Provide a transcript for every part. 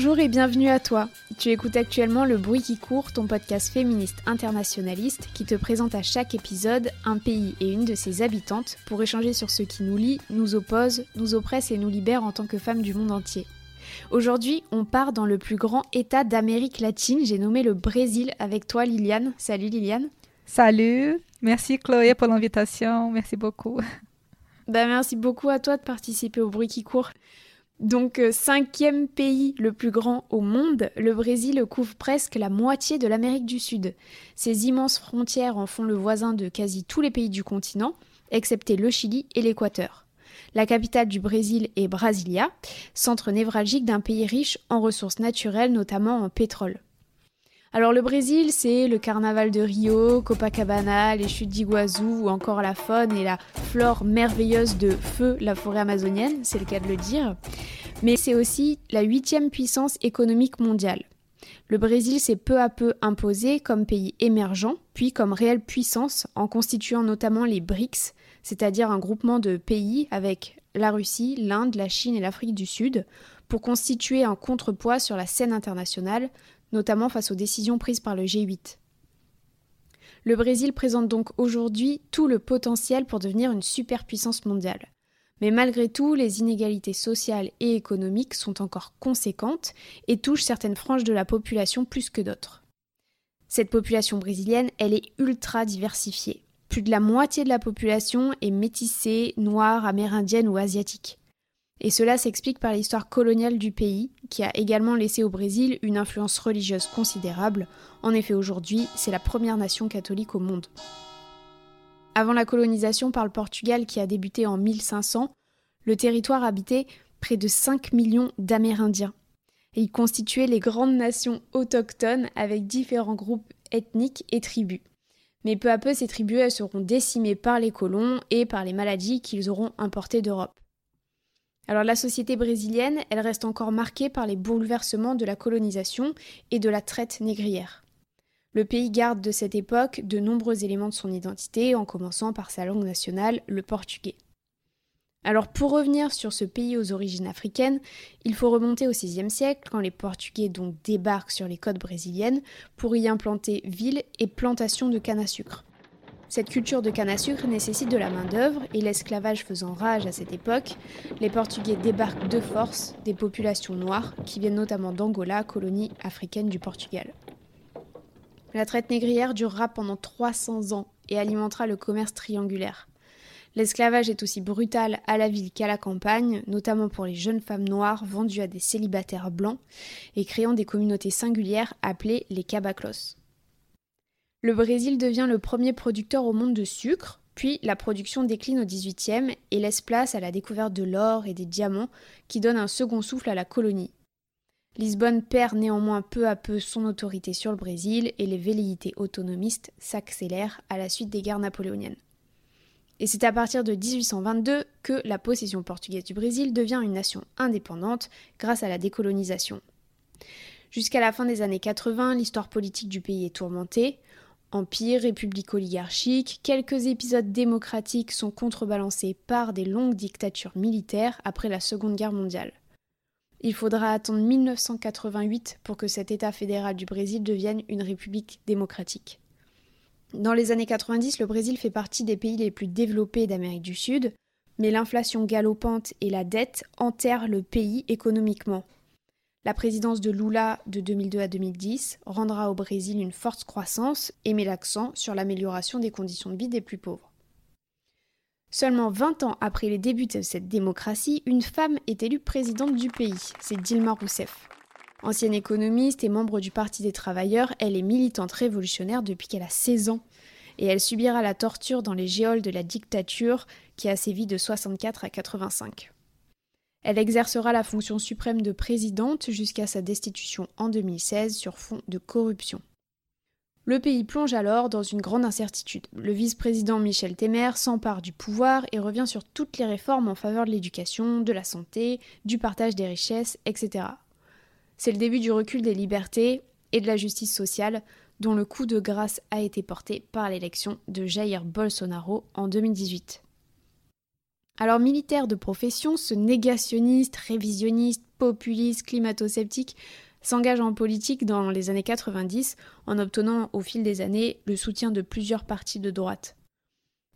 Bonjour et bienvenue à toi. Tu écoutes actuellement Le Bruit qui court, ton podcast féministe internationaliste qui te présente à chaque épisode un pays et une de ses habitantes pour échanger sur ce qui nous lie, nous oppose, nous oppresse et nous libère en tant que femmes du monde entier. Aujourd'hui, on part dans le plus grand État d'Amérique latine, j'ai nommé le Brésil avec toi Liliane. Salut Liliane. Salut, merci Chloé pour l'invitation, merci beaucoup. Bah, merci beaucoup à toi de participer au Bruit qui court. Donc, euh, cinquième pays le plus grand au monde, le Brésil couvre presque la moitié de l'Amérique du Sud. Ses immenses frontières en font le voisin de quasi tous les pays du continent, excepté le Chili et l'Équateur. La capitale du Brésil est Brasilia, centre névralgique d'un pays riche en ressources naturelles, notamment en pétrole. Alors le Brésil, c'est le carnaval de Rio, Copacabana, les chutes d'Iguazu ou encore la faune et la flore merveilleuse de feu, la forêt amazonienne, c'est le cas de le dire. Mais c'est aussi la huitième puissance économique mondiale. Le Brésil s'est peu à peu imposé comme pays émergent, puis comme réelle puissance en constituant notamment les BRICS, c'est-à-dire un groupement de pays avec la Russie, l'Inde, la Chine et l'Afrique du Sud, pour constituer un contrepoids sur la scène internationale, notamment face aux décisions prises par le G8. Le Brésil présente donc aujourd'hui tout le potentiel pour devenir une superpuissance mondiale. Mais malgré tout, les inégalités sociales et économiques sont encore conséquentes et touchent certaines franges de la population plus que d'autres. Cette population brésilienne, elle est ultra diversifiée. Plus de la moitié de la population est métissée, noire, amérindienne ou asiatique. Et cela s'explique par l'histoire coloniale du pays, qui a également laissé au Brésil une influence religieuse considérable. En effet, aujourd'hui, c'est la première nation catholique au monde. Avant la colonisation par le Portugal qui a débuté en 1500, le territoire habitait près de 5 millions d'Amérindiens. Et il constituait les grandes nations autochtones avec différents groupes ethniques et tribus. Mais peu à peu, ces tribus seront décimées par les colons et par les maladies qu'ils auront importées d'Europe. Alors la société brésilienne, elle reste encore marquée par les bouleversements de la colonisation et de la traite négrière. Le pays garde de cette époque de nombreux éléments de son identité, en commençant par sa langue nationale, le portugais. Alors pour revenir sur ce pays aux origines africaines, il faut remonter au VIe siècle quand les Portugais donc débarquent sur les côtes brésiliennes pour y implanter villes et plantations de canne à sucre. Cette culture de canne à sucre nécessite de la main-d'œuvre et l'esclavage faisant rage à cette époque, les Portugais débarquent de force des populations noires qui viennent notamment d'Angola, colonie africaine du Portugal. La traite négrière durera pendant 300 ans et alimentera le commerce triangulaire. L'esclavage est aussi brutal à la ville qu'à la campagne, notamment pour les jeunes femmes noires vendues à des célibataires blancs et créant des communautés singulières appelées les cabaclos. Le Brésil devient le premier producteur au monde de sucre, puis la production décline au XVIIIe et laisse place à la découverte de l'or et des diamants qui donnent un second souffle à la colonie. Lisbonne perd néanmoins peu à peu son autorité sur le Brésil et les velléités autonomistes s'accélèrent à la suite des guerres napoléoniennes. Et c'est à partir de 1822 que la possession portugaise du Brésil devient une nation indépendante grâce à la décolonisation. Jusqu'à la fin des années 80, l'histoire politique du pays est tourmentée. Empire, république oligarchique, quelques épisodes démocratiques sont contrebalancés par des longues dictatures militaires après la Seconde Guerre mondiale. Il faudra attendre 1988 pour que cet État fédéral du Brésil devienne une république démocratique. Dans les années 90, le Brésil fait partie des pays les plus développés d'Amérique du Sud, mais l'inflation galopante et la dette enterrent le pays économiquement. La présidence de Lula de 2002 à 2010 rendra au Brésil une forte croissance et met l'accent sur l'amélioration des conditions de vie des plus pauvres. Seulement 20 ans après les débuts de cette démocratie, une femme est élue présidente du pays, c'est Dilma Rousseff. Ancienne économiste et membre du Parti des travailleurs, elle est militante révolutionnaire depuis qu'elle a 16 ans. et elle subira la torture dans les géoles de la dictature qui a sévi de 64 à 85. Elle exercera la fonction suprême de présidente jusqu'à sa destitution en 2016 sur fond de corruption. Le pays plonge alors dans une grande incertitude. Le vice-président Michel Temer s'empare du pouvoir et revient sur toutes les réformes en faveur de l'éducation, de la santé, du partage des richesses, etc. C'est le début du recul des libertés et de la justice sociale, dont le coup de grâce a été porté par l'élection de Jair Bolsonaro en 2018. Alors militaire de profession, ce négationniste, révisionniste, populiste, climato-sceptique s'engage en politique dans les années 90 en obtenant au fil des années le soutien de plusieurs partis de droite.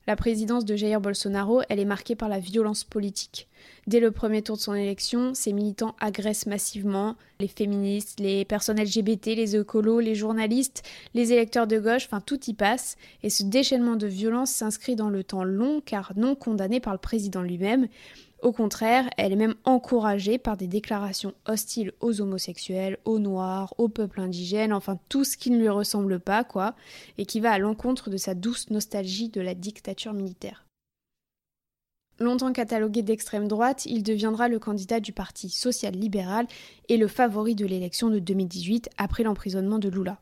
La présidence de Jair Bolsonaro, elle est marquée par la violence politique. Dès le premier tour de son élection, ses militants agressent massivement les féministes, les personnes LGBT, les écolos, les journalistes, les électeurs de gauche, enfin tout y passe, et ce déchaînement de violence s'inscrit dans le temps long car non condamné par le président lui-même, au contraire, elle est même encouragée par des déclarations hostiles aux homosexuels, aux noirs, au peuple indigène, enfin tout ce qui ne lui ressemble pas, quoi, et qui va à l'encontre de sa douce nostalgie de la dictature militaire. Longtemps catalogué d'extrême droite, il deviendra le candidat du Parti social-libéral et le favori de l'élection de 2018 après l'emprisonnement de Lula.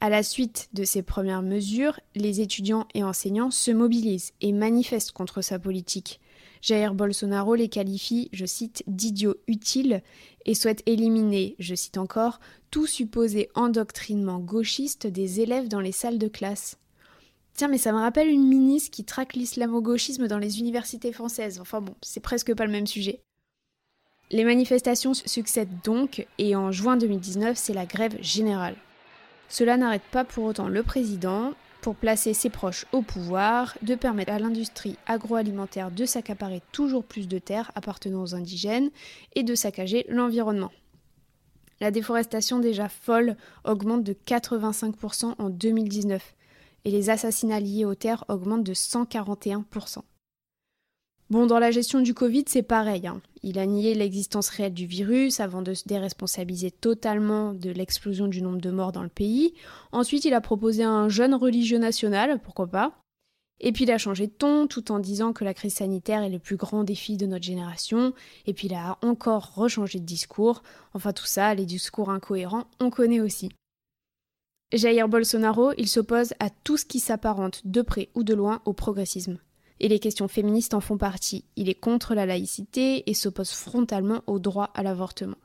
À la suite de ces premières mesures, les étudiants et enseignants se mobilisent et manifestent contre sa politique. Jair Bolsonaro les qualifie, je cite, d'idiots utiles et souhaite éliminer, je cite encore, tout supposé endoctrinement gauchiste des élèves dans les salles de classe. Tiens, mais ça me rappelle une ministre qui traque l'islamo-gauchisme dans les universités françaises. Enfin bon, c'est presque pas le même sujet. Les manifestations succèdent donc, et en juin 2019, c'est la grève générale. Cela n'arrête pas pour autant le président, pour placer ses proches au pouvoir, de permettre à l'industrie agroalimentaire de s'accaparer toujours plus de terres appartenant aux indigènes et de saccager l'environnement. La déforestation déjà folle augmente de 85% en 2019 et les assassinats liés aux terres augmentent de 141%. Bon, dans la gestion du Covid, c'est pareil. Hein. Il a nié l'existence réelle du virus avant de se déresponsabiliser totalement de l'explosion du nombre de morts dans le pays. Ensuite, il a proposé un jeune religieux national, pourquoi pas. Et puis il a changé de ton tout en disant que la crise sanitaire est le plus grand défi de notre génération. Et puis il a encore rechangé de discours. Enfin tout ça, les discours incohérents, on connaît aussi. Jair Bolsonaro, il s'oppose à tout ce qui s'apparente de près ou de loin au progressisme et les questions féministes en font partie. Il est contre la laïcité et s'oppose frontalement au droit à l'avortement.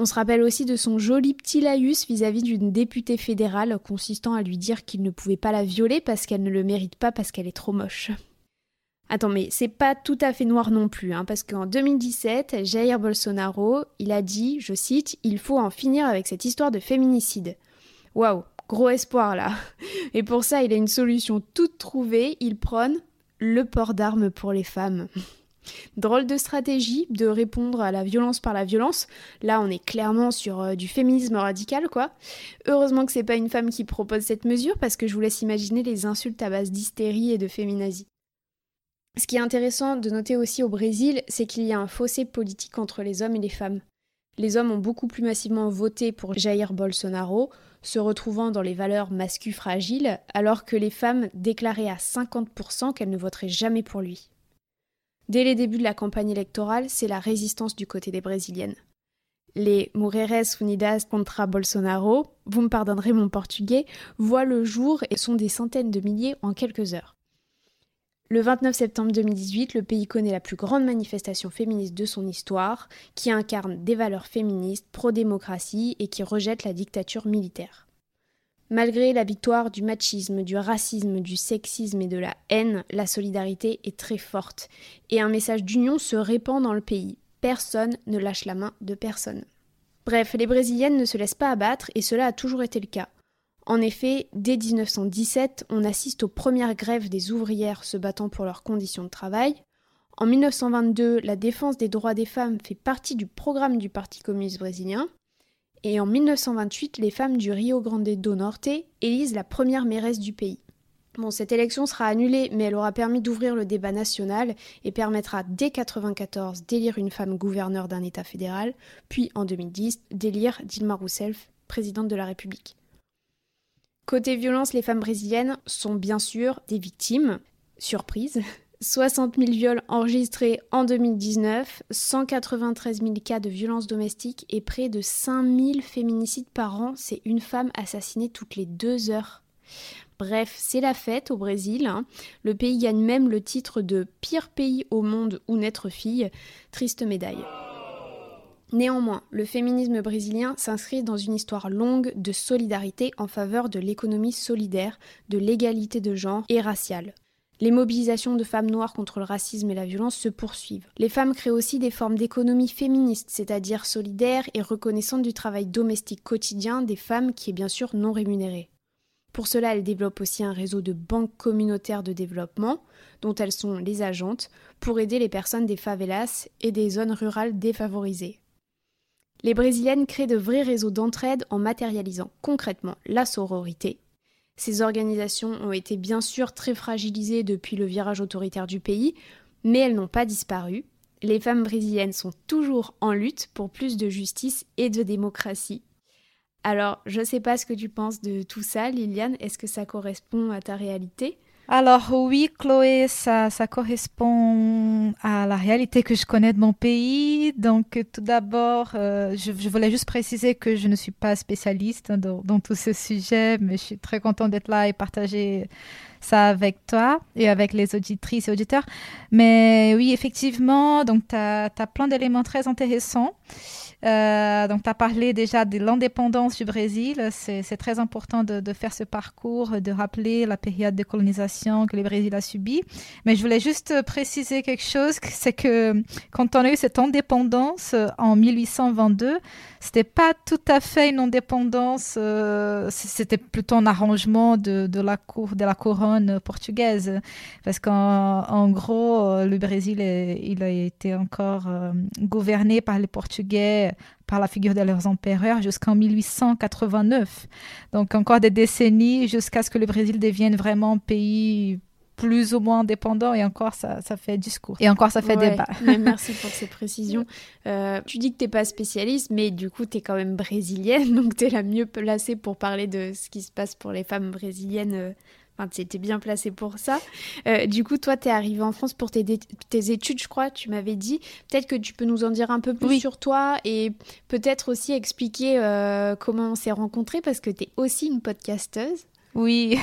On se rappelle aussi de son joli petit laïus vis-à-vis d'une députée fédérale consistant à lui dire qu'il ne pouvait pas la violer parce qu'elle ne le mérite pas parce qu'elle est trop moche. Attends, mais c'est pas tout à fait noir non plus, hein, parce qu'en 2017, Jair Bolsonaro, il a dit, je cite, Il faut en finir avec cette histoire de féminicide. Waouh, gros espoir là. Et pour ça, il a une solution toute trouvée, il prône le port d'armes pour les femmes. Drôle de stratégie de répondre à la violence par la violence. Là, on est clairement sur euh, du féminisme radical, quoi. Heureusement que c'est pas une femme qui propose cette mesure, parce que je vous laisse imaginer les insultes à base d'hystérie et de féminazie. Ce qui est intéressant de noter aussi au Brésil, c'est qu'il y a un fossé politique entre les hommes et les femmes. Les hommes ont beaucoup plus massivement voté pour Jair Bolsonaro, se retrouvant dans les valeurs masculines fragiles, alors que les femmes déclaraient à 50% qu'elles ne voteraient jamais pour lui. Dès les débuts de la campagne électorale, c'est la résistance du côté des Brésiliennes. Les Mujeres Unidas contra Bolsonaro, vous me pardonnerez mon portugais, voient le jour et sont des centaines de milliers en quelques heures. Le 29 septembre 2018, le pays connaît la plus grande manifestation féministe de son histoire, qui incarne des valeurs féministes, pro-démocratie et qui rejette la dictature militaire. Malgré la victoire du machisme, du racisme, du sexisme et de la haine, la solidarité est très forte et un message d'union se répand dans le pays. Personne ne lâche la main de personne. Bref, les Brésiliennes ne se laissent pas abattre et cela a toujours été le cas. En effet, dès 1917, on assiste aux premières grèves des ouvrières se battant pour leurs conditions de travail. En 1922, la défense des droits des femmes fait partie du programme du Parti communiste brésilien. Et en 1928, les femmes du Rio Grande do Norte élisent la première mairesse du pays. Bon, cette élection sera annulée, mais elle aura permis d'ouvrir le débat national et permettra dès 1994 d'élire une femme gouverneure d'un État fédéral, puis en 2010 d'élire Dilma Rousseff présidente de la République. Côté violence, les femmes brésiliennes sont bien sûr des victimes. Surprise. 60 000 viols enregistrés en 2019, 193 000 cas de violences domestiques et près de 5 000 féminicides par an. C'est une femme assassinée toutes les deux heures. Bref, c'est la fête au Brésil. Hein. Le pays gagne même le titre de pire pays au monde où naître fille. Triste médaille. Néanmoins, le féminisme brésilien s'inscrit dans une histoire longue de solidarité en faveur de l'économie solidaire, de l'égalité de genre et raciale. Les mobilisations de femmes noires contre le racisme et la violence se poursuivent. Les femmes créent aussi des formes d'économie féministe, c'est-à-dire solidaires et reconnaissantes du travail domestique quotidien des femmes qui est bien sûr non rémunéré. Pour cela, elles développent aussi un réseau de banques communautaires de développement, dont elles sont les agentes, pour aider les personnes des favelas et des zones rurales défavorisées. Les Brésiliennes créent de vrais réseaux d'entraide en matérialisant concrètement la sororité. Ces organisations ont été bien sûr très fragilisées depuis le virage autoritaire du pays, mais elles n'ont pas disparu. Les femmes brésiliennes sont toujours en lutte pour plus de justice et de démocratie. Alors, je ne sais pas ce que tu penses de tout ça, Liliane. Est-ce que ça correspond à ta réalité? Alors oui, Chloé, ça, ça correspond à la réalité que je connais de mon pays. Donc tout d'abord, euh, je, voulais juste préciser que je ne suis pas spécialiste dans, dans tout ce sujet, mais je suis très contente d'être là et partager ça avec toi et avec les auditrices et auditeurs. Mais oui, effectivement, donc tu as, plein d'éléments très intéressants. Euh, donc, tu as parlé déjà de l'indépendance du Brésil. C'est très important de, de, faire ce parcours, de rappeler la période de colonisation que le Brésil a subie. Mais je voulais juste préciser quelque chose, c'est que quand on a eu cette indépendance euh, en 1822, c'était pas tout à fait une indépendance, euh, c'était plutôt un arrangement de, de, la cour, de la couronne portugaise. Parce qu'en gros, le Brésil, il a été encore gouverné par les Portugais par la figure de leurs empereurs jusqu'en 1889. Donc encore des décennies jusqu'à ce que le Brésil devienne vraiment un pays plus ou moins indépendant et encore ça, ça fait discours et encore ça fait débat. merci pour ces précisions. Euh, tu dis que tu n'es pas spécialiste mais du coup tu es quand même brésilienne donc tu es la mieux placée pour parler de ce qui se passe pour les femmes brésiliennes euh, Enfin, tu étais bien placé pour ça. Euh, du coup, toi, tu es arrivé en France pour tes, tes, études, je crois, tu m'avais dit. Peut-être que tu peux nous en dire un peu plus sur toi et peut-être aussi expliquer euh, comment on s'est rencontrés parce que tu es aussi une podcasteuse. Oui.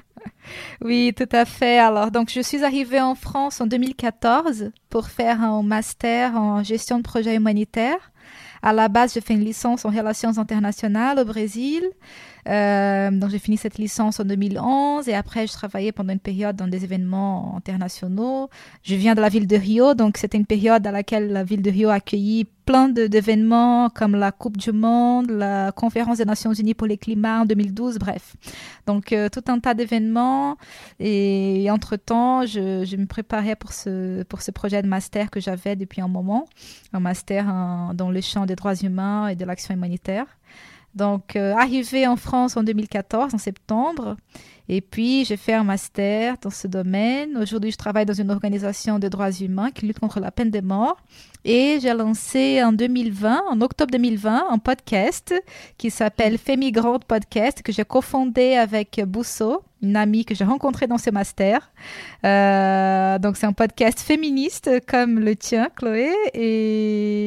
oui, tout à fait. Alors, donc, je suis arrivée en France en 2014 pour faire un master en gestion de projets humanitaires. À la base, j'ai fait une licence en relations internationales au Brésil. Euh, donc j'ai fini cette licence en 2011 et après je travaillais pendant une période dans des événements internationaux. Je viens de la ville de Rio, donc c'était une période à laquelle la ville de Rio a accueilli plein d'événements comme la Coupe du Monde, la conférence des Nations Unies pour les climats en 2012, bref. Donc euh, tout un tas d'événements et, entre-temps, je, me préparais pour ce, pour ce projet de master que j'avais depuis un moment, un master dans le champ des droits humains et de l'action humanitaire. Donc, euh, arrivé en France en 2014, en septembre, et puis j'ai fait un master dans ce domaine. Aujourd'hui, je travaille dans une organisation de droits humains qui lutte contre la peine de mort. Et j'ai lancé en 2020, en octobre 2020, un podcast qui s'appelle Fémigrante Podcast que j'ai cofondé avec Bousso, une amie que j'ai rencontrée dans ce master. Euh, donc c'est un podcast féministe comme le tien, Chloé,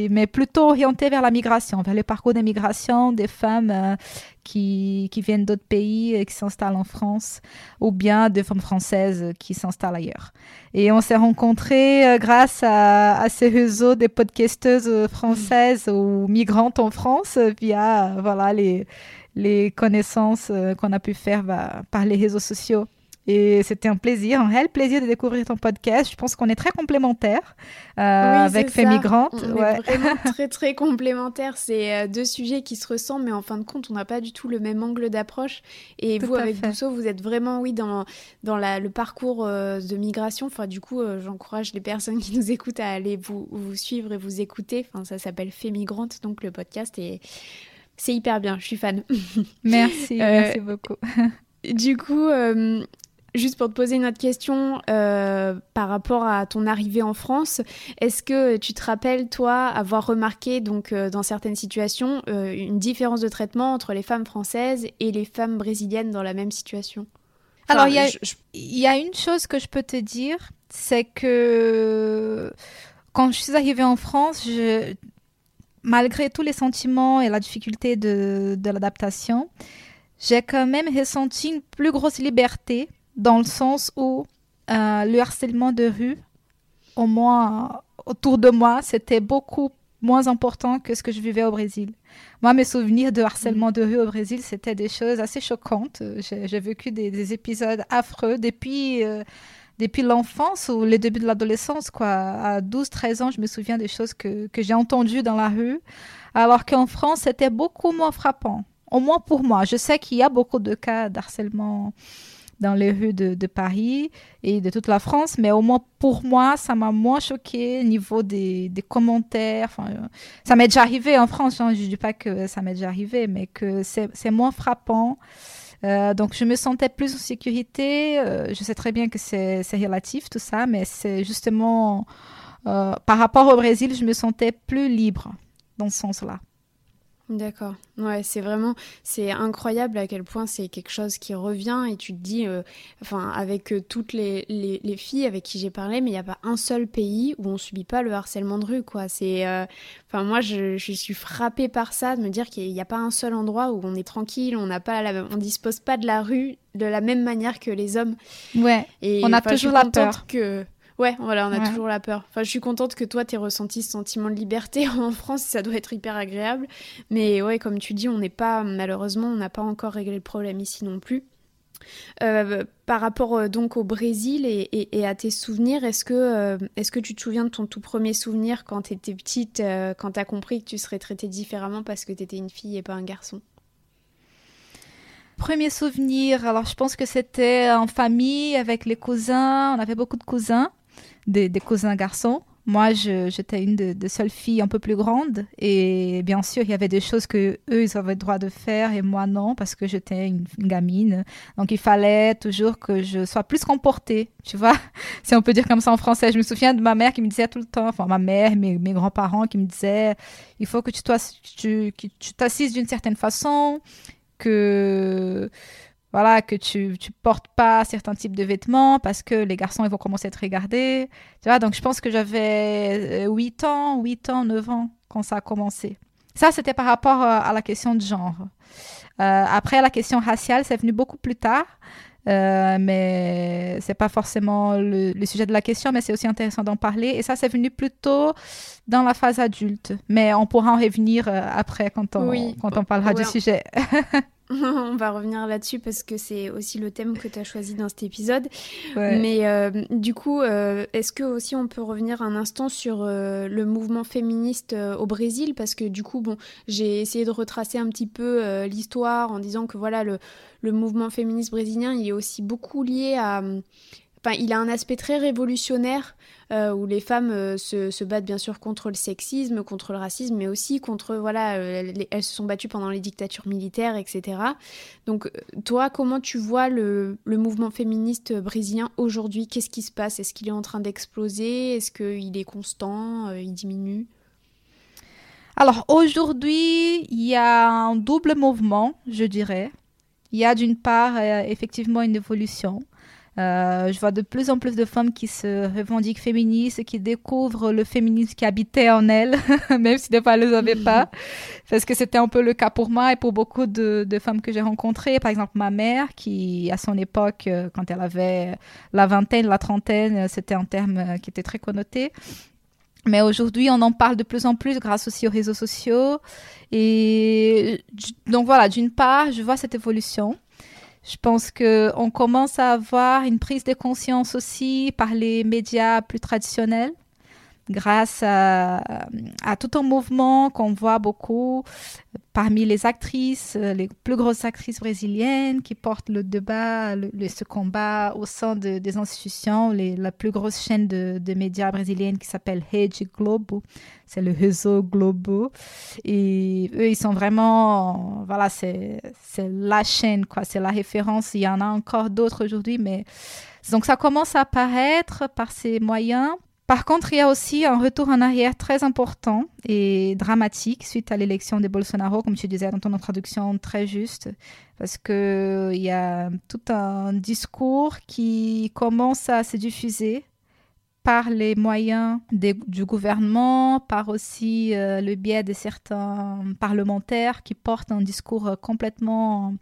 mais plutôt orienté vers la migration, vers le parcours des migrations des femmes euh, qui, viennent d'autres pays et qui s'installent en France, ou bien des femmes françaises qui s'installent ailleurs. Et on s'est rencontrés euh, grâce à, ces réseaux des podcasteuses françaises ou migrantes en France via voilà, les, les connaissances euh, qu'on a pu faire bah, par les réseaux sociaux. Et c'était un plaisir, un réel plaisir de découvrir ton podcast. Je pense qu'on est très complémentaires euh, avec Fémigrante. On est vraiment très très complémentaires. C'est euh, deux sujets qui se ressemblent, mais en fin de compte, on n'a pas du tout le même angle d'approche. Et vous, avec Bousso, vous êtes vraiment, oui, dans, dans la, le parcours euh, de migration. Enfin, du coup, j'encourage les personnes qui nous écoutent à aller vous, vous suivre et vous écouter. Enfin, ça s'appelle Fémigrante, donc le podcast. Et c'est hyper bien, je suis fan. Merci, merci beaucoup. du coup, Juste pour te poser une autre question euh, par rapport à ton arrivée en France, est-ce que tu te rappelles, toi, avoir remarqué, donc, euh, dans certaines situations, euh, une différence de traitement entre les femmes françaises et les femmes brésiliennes dans la même situation? Alors, il y, a une chose que je peux te dire, c'est que quand je suis arrivée en France, je, malgré tous les sentiments et la difficulté de, de l'adaptation, j'ai quand même ressenti une plus grosse liberté dans le sens où euh, le harcèlement de rue, au moins autour de moi, c'était beaucoup moins important que ce que je vivais au Brésil. Moi, mes souvenirs de harcèlement de rue au Brésil, c'était des choses assez choquantes. J'ai vécu des, épisodes affreux depuis, euh, depuis l'enfance ou les débuts de l'adolescence. quoi. À 12-13 ans, je me souviens des choses que, que j'ai entendues dans la rue, alors qu'en France, c'était beaucoup moins frappant. Au moins pour moi. Je sais qu'il y a beaucoup de cas d'harcèlement dans les rues de, Paris et de toute la France, mais au moins pour moi, ça m'a moins choqué au niveau des, commentaires. Euh, ça m'est déjà arrivé en France, hein, je ne dis pas que ça m'est déjà arrivé, mais que c'est moins frappant. Euh, donc je me sentais plus en sécurité. Euh, je sais très bien que c'est relatif tout ça, mais c'est justement par rapport au Brésil, je me sentais plus libre dans ce sens-là. D'accord. Ouais, c'est vraiment, c'est incroyable à quel point c'est quelque chose qui revient et tu te dis, euh, enfin, avec euh, toutes les, les, filles avec qui j'ai parlé, mais il n'y a pas un seul pays où on subit pas le harcèlement de rue, quoi. C'est, euh, enfin, moi, je, je, suis frappée par ça, de me dire qu'il n'y a pas un seul endroit où on est tranquille, on n'a pas, la, on dispose pas de la rue de la même manière que les hommes. Ouais. Et on a toujours la peur que Ouais, voilà, on a toujours la peur. Enfin, je suis contente que toi, tu aies ressenti ce sentiment de liberté en France, ça doit être hyper agréable. Mais ouais, comme tu dis, on n'est pas, malheureusement, on n'a pas encore réglé le problème ici non plus. Euh, par rapport euh, donc au Brésil et, à tes souvenirs, est-ce que, euh, est-ce que tu te souviens de ton tout premier souvenir quand tu étais petite, quand tu as compris que tu serais traitée différemment parce que tu étais une fille et pas un garçon? Premier souvenir, alors je pense que c'était en famille avec les cousins, on avait beaucoup de cousins des, cousins garçons. Moi, j'étais une de, seules filles un peu plus grande. Et bien sûr, il y avait des choses que eux, ils avaient le droit de faire et moi non, parce que j'étais une, gamine. Donc, il fallait toujours que je sois plus comportée, tu vois, si on peut dire comme ça en français. Je me souviens de ma mère qui me disait tout le temps, enfin, ma mère, mes, mes grands-parents qui me disaient, il faut que tu t'assises d'une certaine façon, que voilà, que tu, tu portes pas certains types de vêtements parce que les garçons, ils vont commencer à te regarder. Donc je pense que j'avais 8 euh, ans, 8 ans, 9 ans quand ça a commencé. Ça, c'était par rapport euh, à la question de genre. Euh, après, la question raciale, c'est venu beaucoup plus tard. Euh, mais c'est pas forcément le, sujet de la question, mais c'est aussi intéressant d'en parler. Et ça, c'est venu plutôt dans la phase adulte. Mais on pourra en revenir après quand on, quand on parlera du sujet. on va revenir là-dessus parce que c'est aussi le thème que tu as choisi dans cet épisode. Mais euh, du coup, euh, est-ce que aussi on peut revenir un instant sur euh, le mouvement féministe au Brésil? Parce que du coup, bon, j'ai essayé de retracer un petit peu l'histoire en disant que voilà, le, le mouvement féministe brésilien, il est aussi beaucoup lié à il a un aspect très révolutionnaire euh, où les femmes euh, se, battent bien sûr contre le sexisme, contre le racisme, mais aussi contre voilà, euh, elles se sont battues pendant les dictatures militaires, etc. Donc toi, comment tu vois le, mouvement féministe brésilien aujourd'hui? Qu'est-ce qui se passe? Est-ce qu'il est en train d'exploser? Est-ce qu'il est constant? Il diminue? Alors aujourd'hui, il y a un double mouvement, je dirais. Il y a d'une part effectivement une évolution euh, je vois de plus en plus de femmes qui se revendiquent féministes, qui découvrent le féminisme qui habitait en elles, même si des fois elles ne le savaient pas. Parce que c'était un peu le cas pour moi et pour beaucoup de, femmes que j'ai rencontrées. Par exemple, ma mère, qui à son époque, euh, quand elle avait la vingtaine, la trentaine, c'était un terme euh, qui était très connoté. Mais aujourd'hui, on en parle de plus en plus grâce aussi aux réseaux sociaux. Et donc voilà, d'une part, je vois cette évolution. Je pense qu'on commence à avoir une prise de conscience aussi par les médias plus traditionnels. Grâce à, tout un mouvement qu'on voit beaucoup parmi les actrices, les plus grosses actrices brésiliennes qui portent le débat, ce combat au sein de, des institutions, la plus grosse chaîne de, de médias brésilienne qui s'appelle Rede Globo, c'est le réseau Globo. Et eux, ils sont vraiment, voilà, c'est la chaîne, quoi, c'est la référence. Il y en a encore d'autres aujourd'hui, mais donc ça commence à apparaître par ces moyens. Par contre, il y a aussi un retour en arrière très important et dramatique suite à l'élection de Bolsonaro, comme tu disais dans ton introduction, très juste, parce qu'il y a tout un discours qui commence à se diffuser par les moyens du gouvernement, par aussi euh, le biais de certains parlementaires qui portent un discours complètement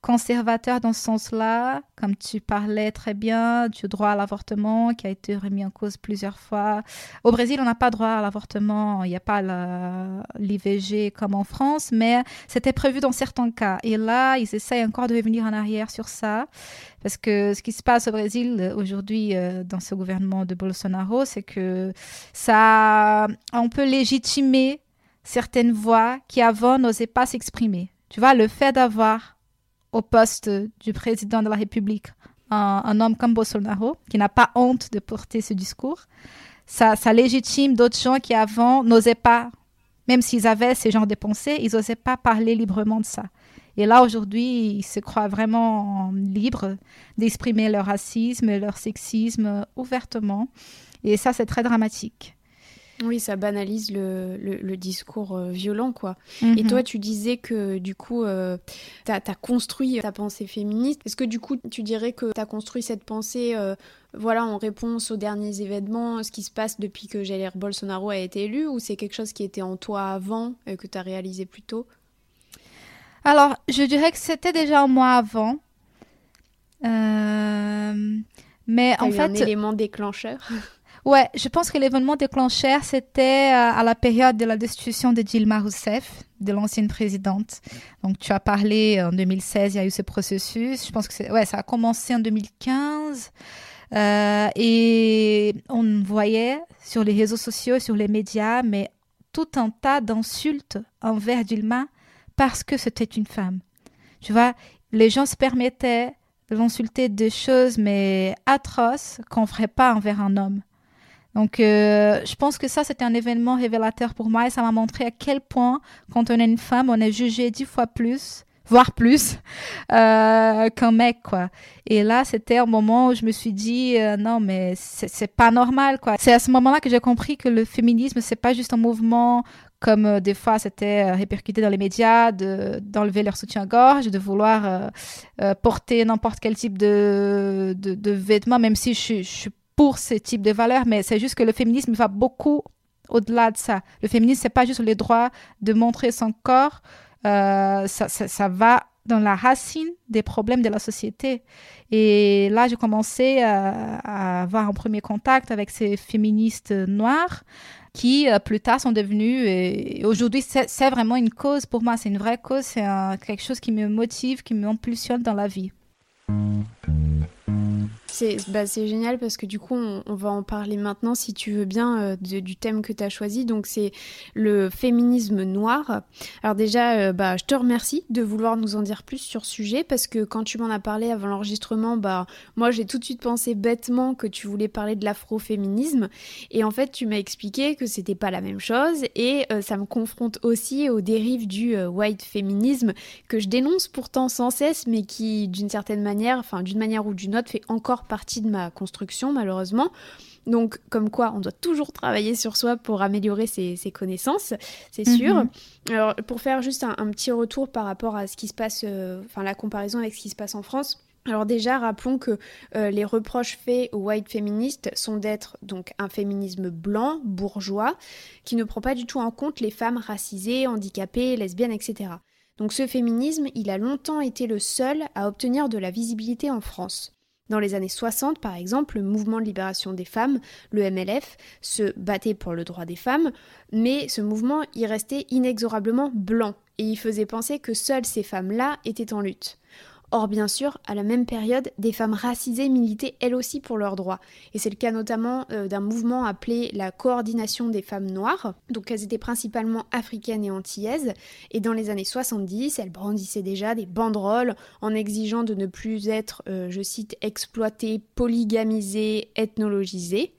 conservateur dans ce sens-là, comme tu parlais très bien du droit à l'avortement qui a été remis en cause plusieurs fois. Au Brésil, on n'a pas droit à l'avortement, il n'y a pas l'IVG comme en France, mais c'était prévu dans certains cas. Et là, ils essayent encore de revenir en arrière sur ça, parce que ce qui se passe au Brésil aujourd'hui euh, dans ce gouvernement de Bolsonaro, c'est que ça, on peut légitimer certaines voix qui avant n'osaient pas s'exprimer. Tu vois, le fait d'avoir au poste du président de la République un, homme comme Bolsonaro, qui n'a pas honte de porter ce discours, ça, ça légitime d'autres gens qui avant n'osaient pas, même s'ils avaient ces genres de pensées, ils n'osaient pas parler librement de ça. Et là, aujourd'hui, ils se croient vraiment libres d'exprimer leur racisme, leur sexisme ouvertement. Et ça, c'est très dramatique. Oui, ça banalise le, le, discours euh, violent, quoi. Et toi, mhm. tu disais que du coup, euh, tu as, construit ta pensée féministe. Est-ce que du coup, tu dirais que tu as construit cette pensée euh, voilà, en réponse aux derniers événements, ce qui se passe depuis que Jair Bolsonaro a été élu, ou c'est quelque chose qui était en toi avant et que tu as réalisé plus tôt? Alors, je dirais que c'était déjà en moi avant. mais en fait. un élément déclencheur? Ouais, je pense que l'événement déclencheur, c'était euh, à la période de la destitution de Dilma Rousseff, de l'ancienne présidente. Donc, tu as parlé en 2016, il y a eu ce processus. Je pense que ouais, ça a commencé en 2015. Euh, et on voyait sur les réseaux sociaux, sur les médias, mais tout un tas d'insultes envers Dilma parce que c'était une femme. Tu vois, les gens se permettaient de l'insulter de choses mais atroces qu'on ne ferait pas envers un homme. Donc, euh, je pense que ça, c'était un événement révélateur pour moi et ça m'a montré à quel point, quand on est une femme, on est jugé dix fois plus, voire plus, euh, qu'un mec, quoi. Et là, c'était un moment où je me suis dit, euh, non, mais c'est pas normal, quoi. C'est à ce moment-là que j'ai compris que le féminisme, c'est pas juste un mouvement comme des fois c'était répercuté dans les médias, d'enlever leur soutien-gorge, de vouloir porter n'importe quel type de, de, vêtements, même si je suis pour ce type de valeurs, mais c'est juste que le féminisme va beaucoup au-delà de ça. Le féminisme, c'est pas juste le droit de montrer son corps, euh, ça, va dans la racine des problèmes de la société. Et là, j'ai commencé à, avoir un premier contact avec ces féministes noires qui, euh, plus tard, sont devenues, et, aujourd'hui, c'est vraiment une cause pour moi, c'est une vraie cause, c'est quelque chose qui me motive, qui m'impulsionne dans la vie. Bah, c'est génial parce que du coup, on, va en parler maintenant, si tu veux bien, euh, du thème que tu as choisi. Donc, c'est le féminisme noir. Alors déjà, euh, bah, je te remercie de vouloir nous en dire plus sur ce sujet parce que quand tu m'en as parlé avant l'enregistrement, bah, moi, j'ai tout de suite pensé bêtement que tu voulais parler de l'afroféminisme. Et en fait, tu m'as expliqué que c'était pas la même chose et euh, ça me confronte aussi aux dérives du white féminisme que je dénonce pourtant sans cesse, mais qui, d'une certaine manière, enfin, d'une manière ou d'une autre, fait encore partie de ma construction malheureusement. Donc, comme quoi, on doit toujours travailler sur soi pour améliorer ses, connaissances, c'est sûr. Mhm. Alors, pour faire juste un, petit retour par rapport à ce qui se passe, euh, enfin, la comparaison avec ce qui se passe en France. Alors déjà, rappelons que euh, les reproches faits aux white féministes sont d'être donc un féminisme blanc, bourgeois, qui ne prend pas du tout en compte les femmes racisées, handicapées, lesbiennes, etc. Donc ce féminisme, il a longtemps été le seul à obtenir de la visibilité en France. Dans les années 60, par exemple, le mouvement de libération des femmes, le MLF, se battait pour le droit des femmes, mais ce mouvement y restait inexorablement blanc, et il faisait penser que seules ces femmes-là étaient en lutte. Or, bien sûr, à la même période, des femmes racisées militaient elles aussi pour leurs droits. Et c'est le cas notamment euh, d'un mouvement appelé la coordination des femmes noires. Donc elles étaient principalement africaines et antillaises. Et dans les années 70, elles brandissaient déjà des banderoles en exigeant de ne plus être, euh, je cite, exploitées, polygamisées, ethnologisées.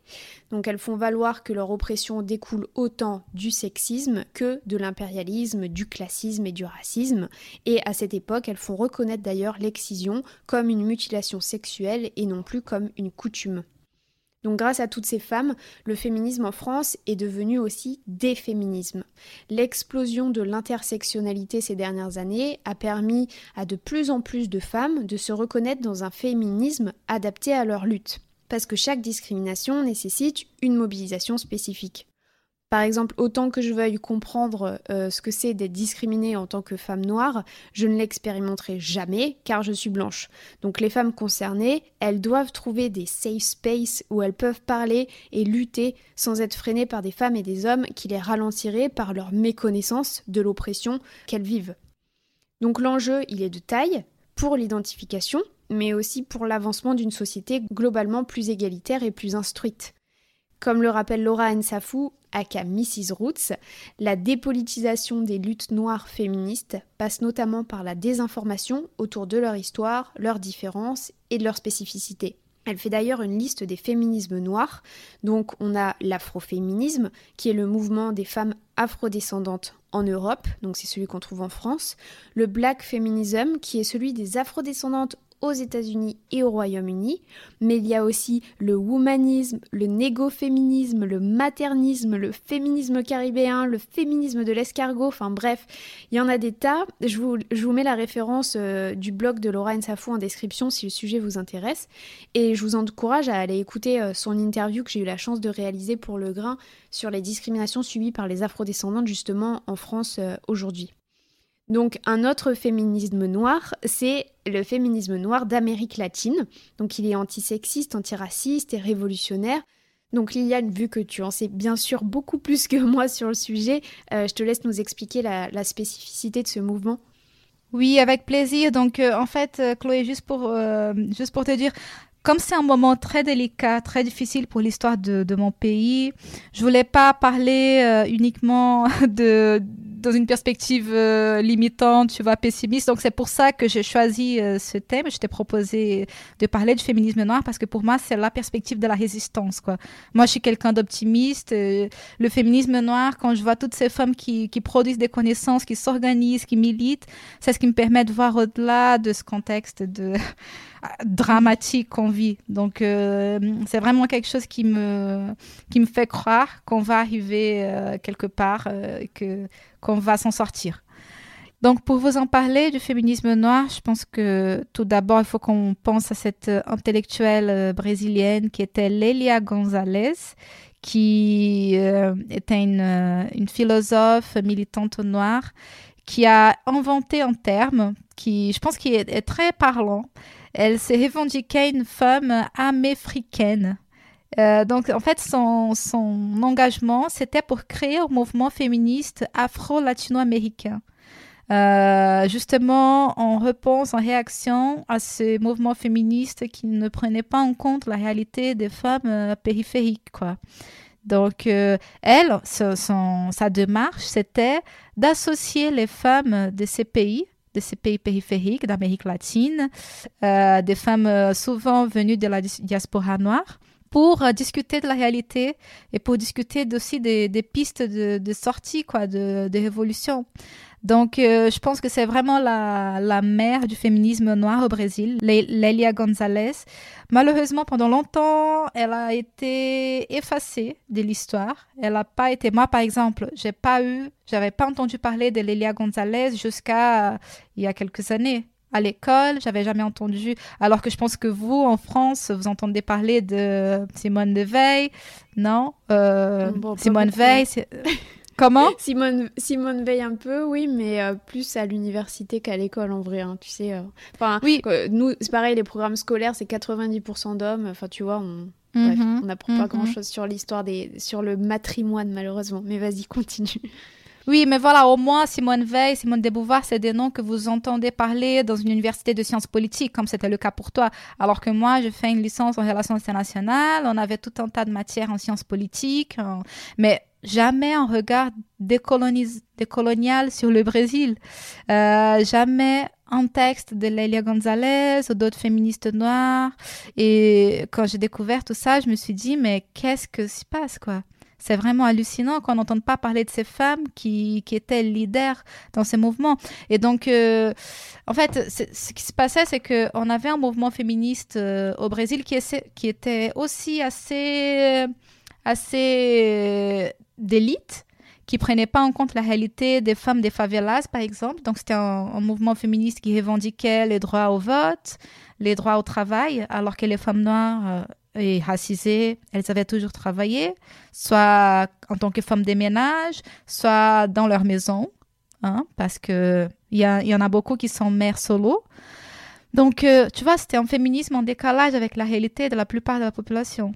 Donc elles font valoir que leur oppression découle autant du sexisme que de l'impérialisme, du classisme et du racisme. Et à cette époque, elles font reconnaître d'ailleurs l'excision comme une mutilation sexuelle et non plus comme une coutume. Donc grâce à toutes ces femmes, le féminisme en France est devenu aussi des féminismes. L'explosion de l'intersectionnalité ces dernières années a permis à de plus en plus de femmes de se reconnaître dans un féminisme adapté à leur lutte parce que chaque discrimination nécessite une mobilisation spécifique. Par exemple, autant que je veuille comprendre euh, ce que c'est d'être discriminée en tant que femme noire, je ne l'expérimenterai jamais car je suis blanche. Donc les femmes concernées, elles doivent trouver des safe spaces où elles peuvent parler et lutter sans être freinées par des femmes et des hommes qui les ralentiraient par leur méconnaissance de l'oppression qu'elles vivent. Donc l'enjeu, il est de taille pour l'identification, mais aussi pour l'avancement d'une société globalement plus égalitaire et plus instruite. Comme le rappelle Laura Nsafou, aka Mrs. Roots, la dépolitisation des luttes noires féministes passe notamment par la désinformation autour de leur histoire, leurs différences et de leurs spécificités. Elle fait d'ailleurs une liste des féminismes noirs. Donc on a l'afroféminisme, qui est le mouvement des femmes afrodescendantes en Europe, donc c'est celui qu'on trouve en France. Le black feminism, qui est celui des afrodescendantes aux États-Unis et au Royaume-Uni, mais il y a aussi le womanisme, le négoféminisme, le maternisme, le féminisme caribéen, le féminisme de l'escargot, enfin bref, il y en a des tas. Je vous, mets la référence euh, du blog de Laura Safou en description si le sujet vous intéresse, et je vous encourage à aller écouter euh, son interview que j'ai eu la chance de réaliser pour Le Grain sur les discriminations subies par les afrodescendantes justement en France euh, aujourd'hui. Donc un autre féminisme noir, c'est le féminisme noir d'Amérique latine. Donc il est antisexiste, antiraciste et révolutionnaire. Donc Liliane, vu que tu en sais bien sûr beaucoup plus que moi sur le sujet, euh, je te laisse nous expliquer la, spécificité de ce mouvement. Oui, avec plaisir. Donc euh, en fait, euh, Chloé, juste pour, juste pour te dire, comme c'est un moment très délicat, très difficile pour l'histoire de, mon pays, je voulais pas parler uniquement de dans une perspective euh, limitante, tu vois, pessimiste. Donc c'est pour ça que j'ai choisi euh, ce thème. Je t'ai proposé de parler du féminisme noir parce que pour moi, c'est la perspective de la résistance, quoi. Moi, je suis quelqu'un d'optimiste. Euh, le féminisme noir, quand je vois toutes ces femmes qui, qui produisent des connaissances, qui s'organisent, qui militent, c'est ce qui me permet de voir au-delà de ce contexte de dramatique qu'on vit. Donc, euh, c'est vraiment quelque chose qui me, qui me fait croire qu'on va arriver euh, quelque part, euh, que, qu'on va s'en sortir. Donc, pour vous en parler du féminisme noir, je pense que tout d'abord, il faut qu'on pense à cette intellectuelle brésilienne qui était Lélia Gonzalez, qui était une, une philosophe militante noire qui a inventé un terme qui, je pense, qui est très parlant elle s'est revendiquée une femme améfricaine. Euh, donc, en fait, son, son engagement, c'était pour créer un mouvement féministe afro-latino-américain. Euh, justement, en réponse, en réaction à ce mouvement féministe qui ne prenait pas en compte la réalité des femmes euh, périphériques. Donc, elle, sa démarche, c'était d'associer les femmes de ces pays de ces pays périphériques d'Amérique latine, euh, des femmes euh, souvent venues de la diaspora noire, pour euh, discuter de la réalité et pour discuter aussi des, pistes de, sortie, quoi, de, révolution. Donc, euh, je pense que c'est vraiment la, la, mère du féminisme noir au Brésil, Lélia Gonzalez. Malheureusement, pendant longtemps, elle a été effacée de l'histoire. Elle n'a pas été, moi par exemple, j'ai pas eu, j'avais pas entendu parler de Lélia Gonzalez jusqu'à euh, il y a quelques années à l'école, j'avais jamais entendu, alors que je pense que vous, en France, vous entendez parler de Simone de Veil, non? Euh, Simone Veil, Comment? Simone, Simone Veil un peu, oui, mais euh, plus à l'université qu'à l'école en vrai. Hein, tu sais, euh. enfin, oui. nous, c'est pareil, les programmes scolaires, c'est 90% d'hommes. Enfin, tu vois, on, mhm. on n'apprend pas mhm. grand-chose sur l'histoire des, sur le matrimoine malheureusement. Mais vas-y, continue. Oui, mais voilà, au moins Simone Veil, Simone de Beauvoir, c'est des noms que vous entendez parler dans une université de sciences politiques, comme c'était le cas pour toi. Alors que moi, je fais une licence en relations internationales, on avait tout un tas de matières en sciences politiques, mais jamais un regard décolonial sur le Brésil, euh, jamais un texte de Lélia Gonzalez ou d'autres féministes noires. Et quand j'ai découvert tout ça, je me suis dit, mais qu'est-ce que se passe, quoi? C'est vraiment hallucinant qu'on n'entende pas parler de ces femmes qui, qui étaient leaders dans ces mouvements. Et donc, euh, en fait, ce qui se passait, c'est qu'on avait un mouvement féministe euh, au Brésil qui, était aussi assez, assez d'élite qui prenait pas en compte la réalité des femmes des favelas, par exemple. Donc, c'était un, mouvement féministe qui revendiquait les droits au vote, les droits au travail, alors que les femmes noires euh, et racisées, elles avaient toujours travaillé, soit en tant que femmes des ménages, soit dans leur maison, hein, parce qu'il y, y en a beaucoup qui sont mères solo. Donc, euh, tu vois, c'était un féminisme en décalage avec la réalité de la plupart de la population.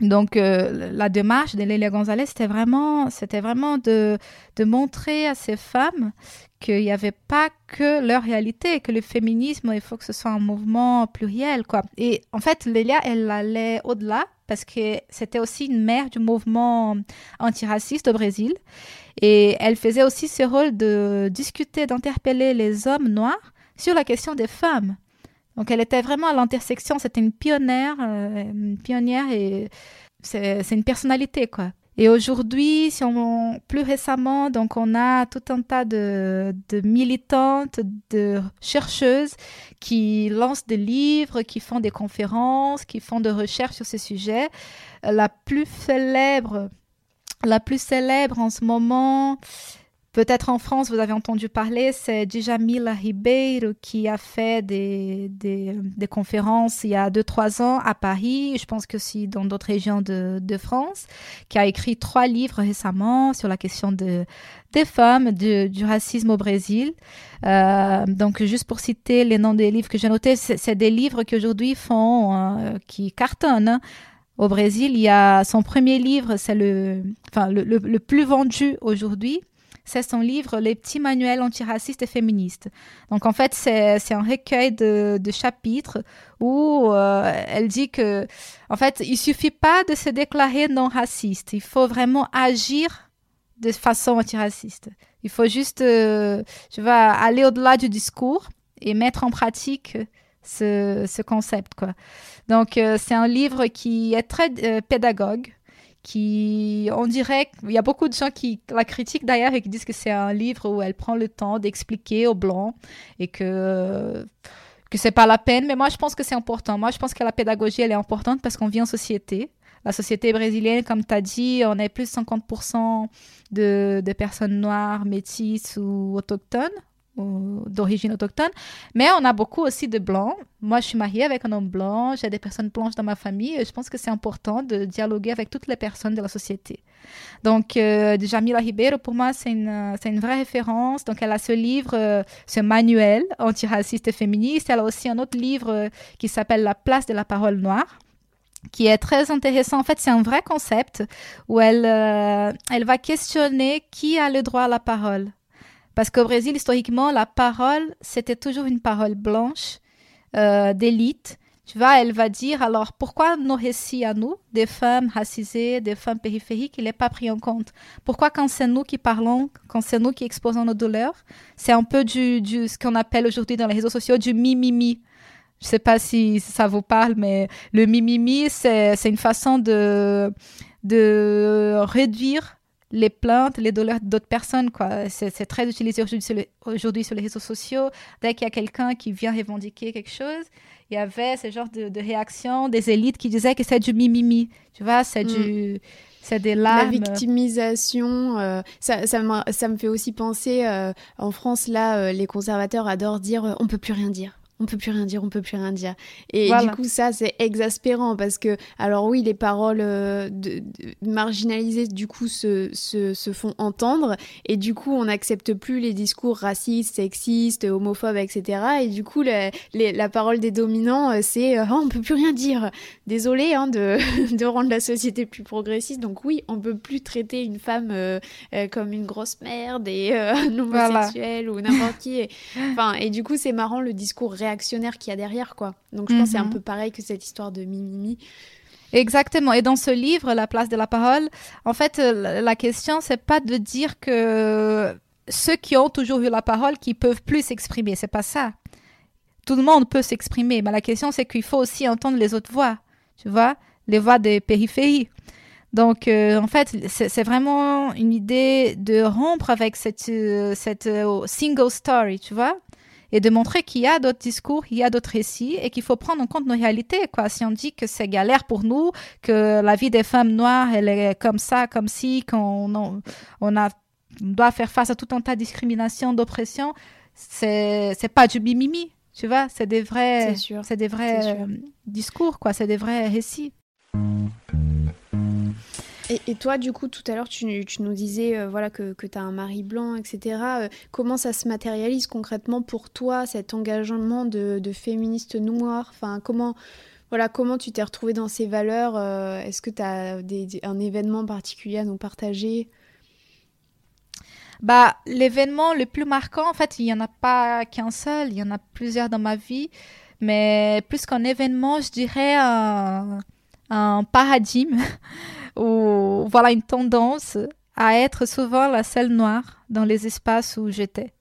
Donc, euh, la démarche de Lélia Gonzalez, c'était vraiment, c'était vraiment de, de montrer à ces femmes qu'il n'y avait pas que leur réalité, que le féminisme, il faut que ce soit un mouvement pluriel, quoi. Et en fait, Lélia, elle allait au-delà parce que c'était aussi une mère du mouvement antiraciste au Brésil. Et elle faisait aussi ce rôle de discuter, d'interpeller les hommes noirs sur la question des femmes. Donc elle était vraiment à l'intersection, c'était une pionnière, euh, une pionnière et c'est une personnalité quoi. Et aujourd'hui, plus récemment, donc on a tout un tas de, de, militantes, de chercheuses qui lancent des livres, qui font des conférences, qui font des recherches sur ces sujets. La plus célèbre, la plus célèbre en ce moment, Peut-être en France, vous avez entendu parler, c'est Djamila Ribeiro qui a fait des, des, conférences il y a 2-3 ans à Paris, je pense que aussi dans d'autres régions de, de, France, qui a écrit trois livres récemment sur la question de, des femmes, du, racisme au Brésil. Euh, donc, juste pour citer les noms des livres que j'ai notés, c'est des livres qui aujourd'hui font, euh, qui cartonnent. Hein. Au Brésil, il y a son premier livre, c'est le, enfin, le, le plus vendu aujourd'hui c'est son livre Les petits manuels antiracistes et féministes. Donc en fait, c'est un recueil de, chapitres où euh, elle dit que, en fait, il suffit pas de se déclarer non raciste, il faut vraiment agir de façon antiraciste. Il faut juste, euh, tu vas aller au-delà du discours et mettre en pratique ce, concept, quoi. Donc, euh, c'est un livre qui est très pédagogue, qui, on dirait, il y a beaucoup de gens qui la critiquent d'ailleurs et qui disent que c'est un livre où elle prend le temps d'expliquer aux blancs et que que c'est pas la peine. Mais moi, je pense que c'est important. Moi, je pense que la pédagogie, elle est importante parce qu'on vit en société. La société brésilienne, comme tu as dit, on est plus de 50% de, de personnes noires, métisses ou autochtones d'origine autochtone. Mais on a beaucoup aussi de blancs. Moi, je suis mariée avec un homme blanc, j'ai des personnes blanches dans ma famille et je pense que c'est important de dialoguer avec toutes les personnes de la société. Donc, euh, Jamila Ribeiro, pour moi, c'est une, c'est une vraie référence. Donc, elle a ce livre, euh, ce manuel antiraciste et féministe. Elle a aussi un autre livre euh, qui s'appelle La place de la parole noire qui est très intéressant. En fait, c'est un vrai concept où elle, euh, elle va questionner qui a le droit à la parole parce qu'au Brésil, historiquement, la parole, c'était toujours une parole blanche, euh, d'élite. Tu vois, elle va dire alors pourquoi nos récits à nous, des femmes racisées, des femmes périphériques, il n'est pas pris en compte? Pourquoi quand c'est nous qui parlons, quand c'est nous qui exposons nos douleurs, c'est un peu du, du ce qu'on appelle aujourd'hui dans les réseaux sociaux du mi-mi-mi. Je ne sais pas si ça vous parle, mais le mi-mi-mi, c'est une façon de, de réduire les plaintes, les douleurs d'autres personnes. quoi. C'est très utilisé aujourd'hui sur, les réseaux sociaux. Dès qu'il y a quelqu'un qui vient revendiquer quelque chose, il y avait ce genre de, réaction des élites qui disaient que c'est du mimimi. Tu vois, c'est du... Mm. C'est des larmes. La victimisation, euh, ça, ça, me, ça, me fait aussi penser, euh, en France, là, euh, les conservateurs adorent dire on peut plus rien dire on peut plus rien dire, on peut plus rien dire. Et du coup, ça, c'est exaspérant parce que, alors oui, les paroles euh, de, marginalisées, du coup, se, se, font entendre. Et du coup, on n'accepte plus les discours racistes, sexistes, homophobes, etc. Et du coup, la parole des dominants, euh, c'est oh, on peut plus rien dire. Désolé hein, de, de, rendre la société plus progressiste. Donc oui, on peut plus traiter une femme comme une grosse merde et un homosexuel ou n'importe qui. Et, enfin, et du coup, c'est marrant le discours réactionnaire qu'il y a derrière, quoi. Donc je pense c'est un mhm. peu pareil que cette histoire de Mimimi. Exactement. Et dans ce livre, La place de la parole, en fait, euh, la question, c'est pas de dire que ceux qui ont toujours eu la parole, qui peuvent plus s'exprimer. C'est pas ça. Tout le monde peut s'exprimer, mais la question, c'est qu'il faut aussi entendre les autres voix. Tu vois, les voix des périphéries. Donc, euh, en fait, c'est vraiment une idée de rompre avec cette, euh, cette single story, tu vois et de montrer qu'il y a d'autres discours, il y a d'autres récits et qu'il faut prendre en compte nos réalités. Quoi. Si on dit que c'est galère pour nous, que la vie des femmes noires, elle est comme ça, comme si, qu'on on, a, doit faire face à tout un tas de discrimination, d'oppression, c'est, c'est pas du bimimi, tu vois, c'est des vrais, c'est, des vrais euh, discours, quoi, c'est des vrais récits. Et, toi, du coup, tout à l'heure, tu, nous disais euh, voilà, que, que tu as un mari blanc, etc. Euh, comment ça se matérialise concrètement pour toi, cet engagement de, féministe noire? Enfin, comment, voilà, comment tu t'es retrouvée dans ces valeurs? Euh, Est-ce que tu as un événement particulier à nous partager? Bah, l'événement le plus marquant, en fait, il n'y en a pas qu'un seul, il y en a plusieurs dans ma vie. Mais plus qu'un événement, je dirais un paradigme. ou voilà une tendance à être souvent la seule noire dans les espaces où j'étais.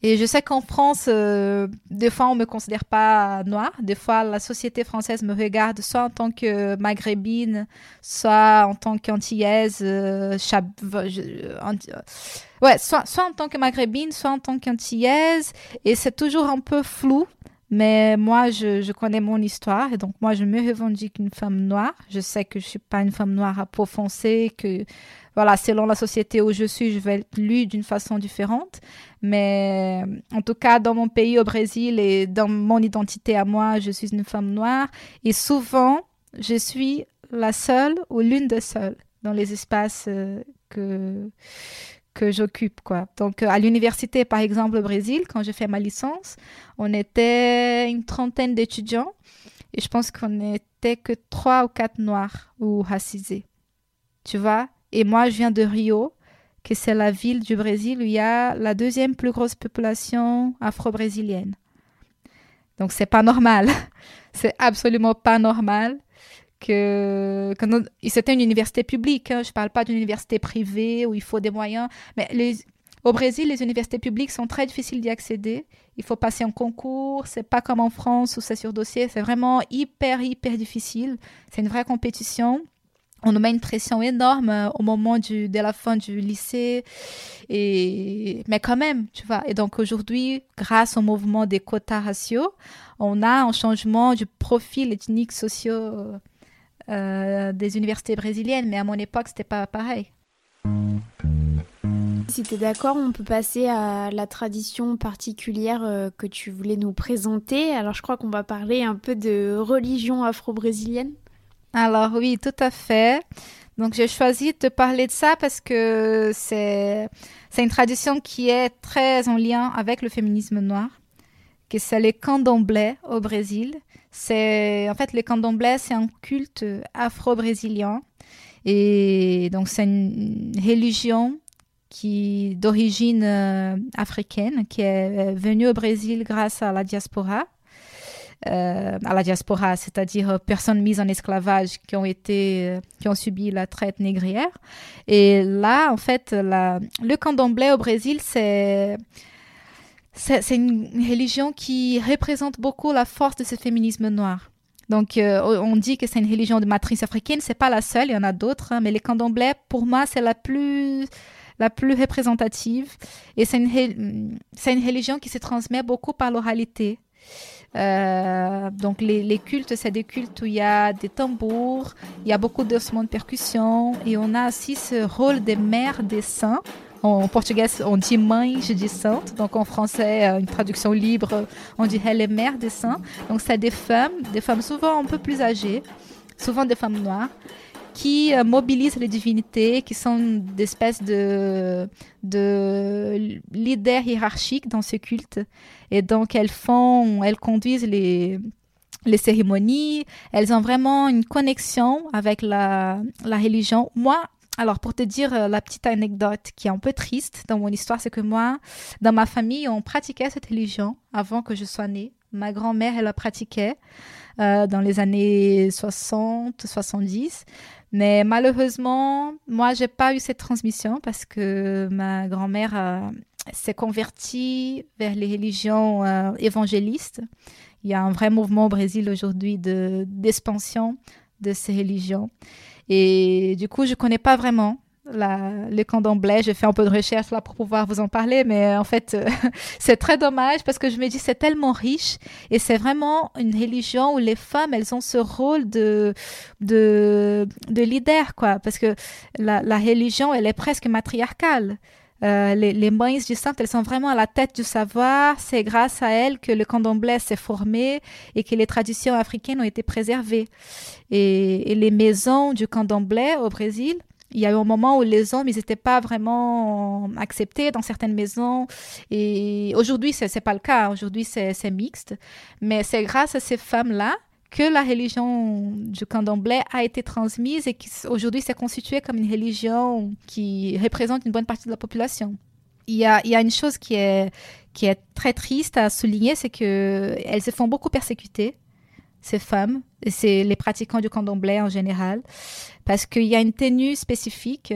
Et je sais qu'en France, euh, des fois, on me considère pas noire. Des fois, la société française me regarde soit en tant que maghrébine, soit en tant qu'antillaise, euh, ouais, soit, soit en tant que maghrébine, soit en tant qu'antillaise. Et c'est toujours un peu flou mais moi, je, connais mon histoire et donc moi, je me revendique une femme noire. Je sais que je suis pas une femme noire à peau foncée, que voilà, selon la société où je suis, je vais être lue d'une façon différente. Mais en tout cas, dans mon pays, au Brésil, et dans mon identité à moi, je suis une femme noire. Et souvent, je suis la seule ou l'une des seules dans les espaces euh, que que j'occupe quoi. Donc euh, à l'université par exemple au Brésil quand j'ai fait ma licence, on était une trentaine d'étudiants et je pense qu'on n'était que trois ou quatre noirs ou racisés. Tu vois? Et moi je viens de Rio, que c'est la ville du Brésil où il y a la deuxième plus grosse population afro-brésilienne. Donc c'est pas normal. c'est absolument pas normal que, c'était une université publique. Hein. Je ne parle pas d'une université privée où il faut des moyens. Mais au Brésil, les universités publiques sont très difficiles d'y accéder. Il faut passer un concours. C'est pas comme en France où c'est sur dossier. C'est vraiment hyper, hyper difficile. C'est une vraie compétition. On nous met une pression énorme euh, au moment de la fin du lycée. Et, mais quand même, tu vois. Et donc aujourd'hui, grâce au mouvement des quotas raciaux, on a un changement du profil ethnique socio euh, des universités brésiliennes, mais à mon époque, c'était pas pareil. Si tu es d'accord, on peut passer à la tradition particulière euh, que tu voulais nous présenter. Alors, je crois qu'on va parler un peu de religion afro-brésilienne. Alors, oui, tout à fait. Donc, j'ai choisi de parler de ça parce que c'est une tradition qui est très en lien avec le féminisme noir, que c'est les candomblés au Brésil. C'est en fait les candomblés, c'est un culte afro-brésilien et donc c'est une religion qui d'origine euh, africaine qui est venue au Brésil grâce à la diaspora. Euh, à la diaspora, c'est-à-dire personnes mises en esclavage qui ont été, euh, qui ont subi la traite négrière. Et là, en fait, la, le candomblé au Brésil, c'est c'est une religion qui représente beaucoup la force de ce féminisme noir. Donc, euh, on dit que c'est une religion de matrice africaine. C'est pas la seule, il y en a d'autres, hein, mais les candomblés, pour moi, c'est la plus la plus représentative. Et c'est une, c'est une religion qui se transmet beaucoup par l'oralité. Euh, donc les, les cultes, c'est des cultes où il y a des tambours, il y a beaucoup d'ossements de percussion et on a aussi ce rôle des mères des saints En portugais, on dit mães de santo. Donc en français, une traduction libre, on dirait les mères des saints. Donc c'est des femmes, des femmes souvent un peu plus âgées, souvent des femmes noires, qui euh, mobilisent les divinités, qui sont des espèces de, de leaders hiérarchiques dans ce culte. Et donc, elles font, elles conduisent les, les cérémonies, elles ont vraiment une connexion avec la, la religion. Moi, alors, pour te dire euh, la petite anecdote qui est un peu triste dans mon histoire, c'est que moi, dans ma famille, on pratiquait cette religion avant que je sois née. Ma grand-mère, elle la pratiquait euh, dans les années 60, 70. Mais malheureusement, moi, j'ai pas eu cette transmission parce que ma grand-mère euh, s'est convertie vers les religions évangélistes. Il y a un vrai mouvement au Brésil aujourd'hui d'expansion de ces religions. Et du coup, je connais pas vraiment la, le candomblé. J'ai fait un peu de recherche là pour pouvoir vous en parler, mais euh, en fait, euh, c'est très dommage parce que je me dis c'est tellement riche et c'est vraiment une religion où les femmes elles ont ce rôle de de, de leader quoi, parce que la, la religion elle est presque matriarcale. Euh, les, les du saint, elles sont vraiment à la tête du savoir. C'est grâce à elles que le candomblé s'est formé et que les traditions africaines ont été préservées. Et, et les maisons du candomblé au Brésil, il y a eu un moment où les hommes, ils n'étaient pas vraiment acceptés dans certaines maisons. Et aujourd'hui, ce n'est pas le cas. Aujourd'hui, c'est mixte. Mais c'est grâce à ces femmes-là que la religion du candomblé a été transmise et qui aujourd'hui s'est constituée comme une religion qui représente une bonne partie de la population. Il y a, une chose qui est, qui est très triste à souligner, c'est qu'elles se font beaucoup persécuter ces femmes, et c'est les pratiquants du candomblé en général, parce qu'il y a une tenue spécifique.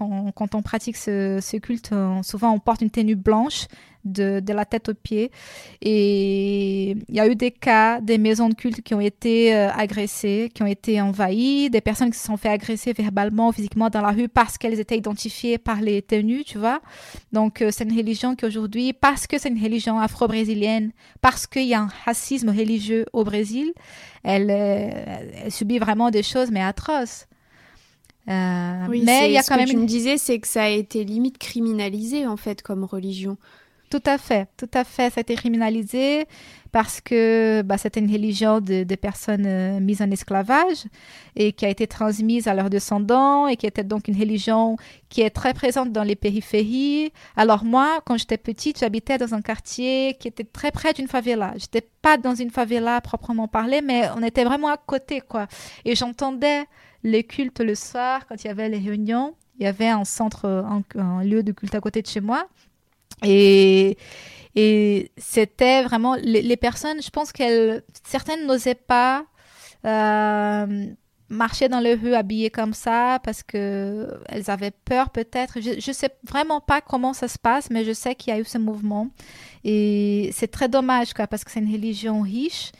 Euh, quand, on pratique ce, culte, souvent on porte une tenue blanche de, de, la tête aux pieds. Et il y a eu des cas, des maisons de culte qui ont été euh, agressées, qui ont été envahies, des personnes qui se sont fait agresser verbalement, physiquement dans la rue parce qu'elles étaient identifiées par les tenues, tu vois. Donc euh, c'est une religion qui aujourd'hui, parce que c'est une religion afro-brésilienne, parce qu'il y a un racisme religieux au Brésil, elle subit vraiment des choses, mais atroces. Euh, oui, mais il y a quand même. Ce que tu me disais, c'est que ça a été limite criminalisé en fait comme religion. Tout à fait, tout à fait. Ça a été criminalisé parce que bah, c'était une religion de, personnes euh, mises en esclavage et qui a été transmise à leurs descendants et qui était donc une religion qui est très présente dans les périphéries. Alors moi, quand j'étais petite, j'habitais dans un quartier qui était très près d'une favela. J'étais pas dans une favela proprement parlée, mais on était vraiment à côté, quoi. Et j'entendais les cultes le soir, quand il y avait les réunions, il y avait un centre, un, lieu de culte à côté de chez moi. Et, et c'était vraiment les, personnes, je pense qu'elles, certaines n'osaient pas euh, marcher dans les rues habillées comme ça parce que elles avaient peur peut-être. Je, ne sais vraiment pas comment ça se passe, mais je sais qu'il y a eu ce mouvement et c'est très dommage parce que c'est une religion riche